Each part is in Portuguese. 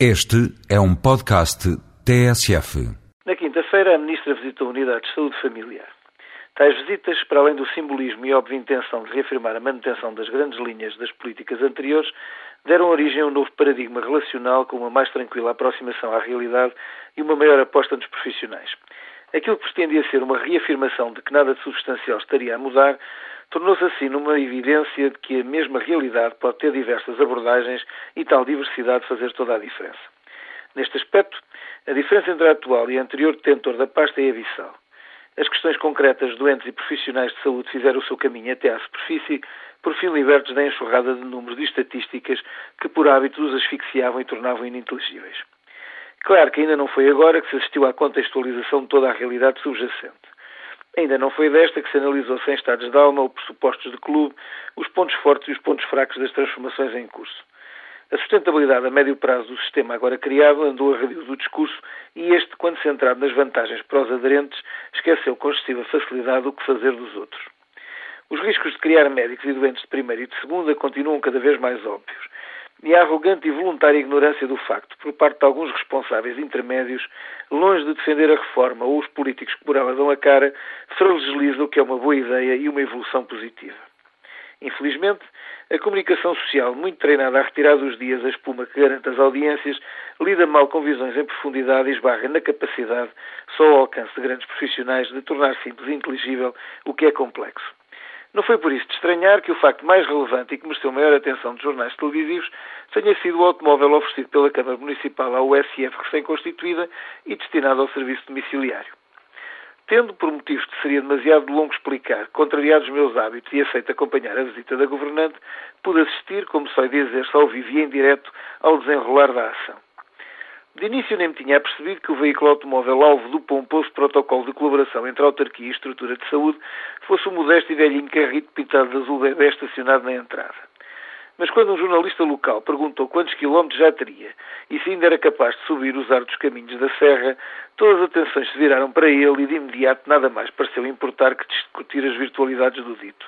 Este é um podcast TSF. Na quinta-feira, a Ministra visitou a Unidade de Saúde Familiar. Tais visitas, para além do simbolismo e óbvia intenção de reafirmar a manutenção das grandes linhas das políticas anteriores, deram origem a um novo paradigma relacional com uma mais tranquila aproximação à realidade e uma maior aposta nos profissionais. Aquilo que pretendia ser uma reafirmação de que nada de substancial estaria a mudar, tornou-se assim numa evidência de que a mesma realidade pode ter diversas abordagens e tal diversidade fazer toda a diferença. Neste aspecto, a diferença entre a atual e a anterior detentor da pasta é abissal. As questões concretas de doentes e profissionais de saúde fizeram o seu caminho até à superfície, por fim libertos da enxurrada de números e estatísticas que por hábito os asfixiavam e tornavam ininteligíveis. Claro que ainda não foi agora que se assistiu à contextualização de toda a realidade subjacente. Ainda não foi desta que se analisou sem estados de alma ou pressupostos de clube os pontos fortes e os pontos fracos das transformações em curso. A sustentabilidade a médio prazo do sistema agora criado andou a radio do discurso e este, quando centrado nas vantagens para os aderentes, esqueceu com excessiva facilidade o que fazer dos outros. Os riscos de criar médicos e doentes de primeira e de segunda continuam cada vez mais óbvios e a arrogante e voluntária ignorância do facto por parte de alguns responsáveis intermédios, longe de defender a reforma ou os políticos que por ela dão a cara, fragiliza o que é uma boa ideia e uma evolução positiva. Infelizmente, a comunicação social, muito treinada a retirar dos dias a espuma que garante as audiências, lida mal com visões em profundidade e esbarra na capacidade, só ao alcance de grandes profissionais, de tornar simples e inteligível o que é complexo. Não foi por isso de estranhar que o facto mais relevante e que mereceu maior atenção dos jornais televisivos tenha sido o automóvel oferecido pela Câmara Municipal à USF recém-constituída e destinado ao serviço domiciliário. Tendo, por motivos que seria demasiado longo explicar, contrariado os meus hábitos e aceito acompanhar a visita da governante, pude assistir, como sei dizer-se ao vivo e em direto, ao desenrolar da ação. De início nem me tinha percebido que o veículo automóvel alvo do pomposo protocolo de colaboração entre a autarquia e estrutura de saúde fosse o modesto e velhinho carrito pintado de azul bebê estacionado na entrada. Mas quando um jornalista local perguntou quantos quilómetros já teria e se ainda era capaz de subir os ardos caminhos da serra, todas as atenções se viraram para ele e de imediato nada mais pareceu importar que discutir as virtualidades do dito.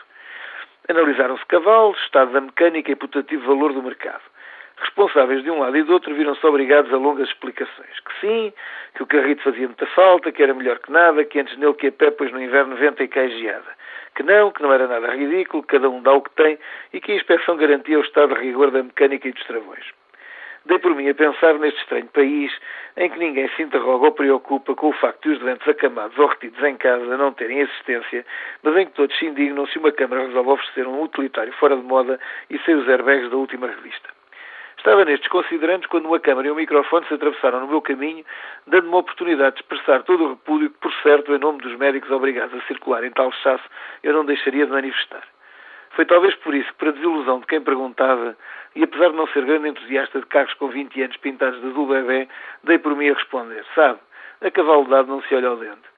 Analisaram-se cavalos, estado da mecânica e putativo valor do mercado responsáveis de um lado e do outro viram-se obrigados a longas explicações. Que sim, que o carrito fazia muita falta, que era melhor que nada, que antes nele que a pé, pois no inverno venta e cai geada. Que não, que não era nada ridículo, que cada um dá o que tem e que a inspeção garantia o estado de rigor da mecânica e dos travões. Dei por mim a pensar neste estranho país em que ninguém se interroga ou preocupa com o facto de os doentes acamados ou retidos em casa não terem assistência, mas em que todos se indignam se uma Câmara resolve oferecer um utilitário fora de moda e sem os airbags da última revista. Estava nestes considerantes quando uma câmara e um microfone se atravessaram no meu caminho, dando-me a oportunidade de expressar todo o repúdio que, por certo, em nome dos médicos obrigados a circular em tal chasso, eu não deixaria de manifestar. Foi talvez por isso que, para desilusão de quem perguntava, e apesar de não ser grande entusiasta de carros com 20 anos pintados de azul bebê, dei por mim a responder, sabe, a cavalo dado não se olha ao dente.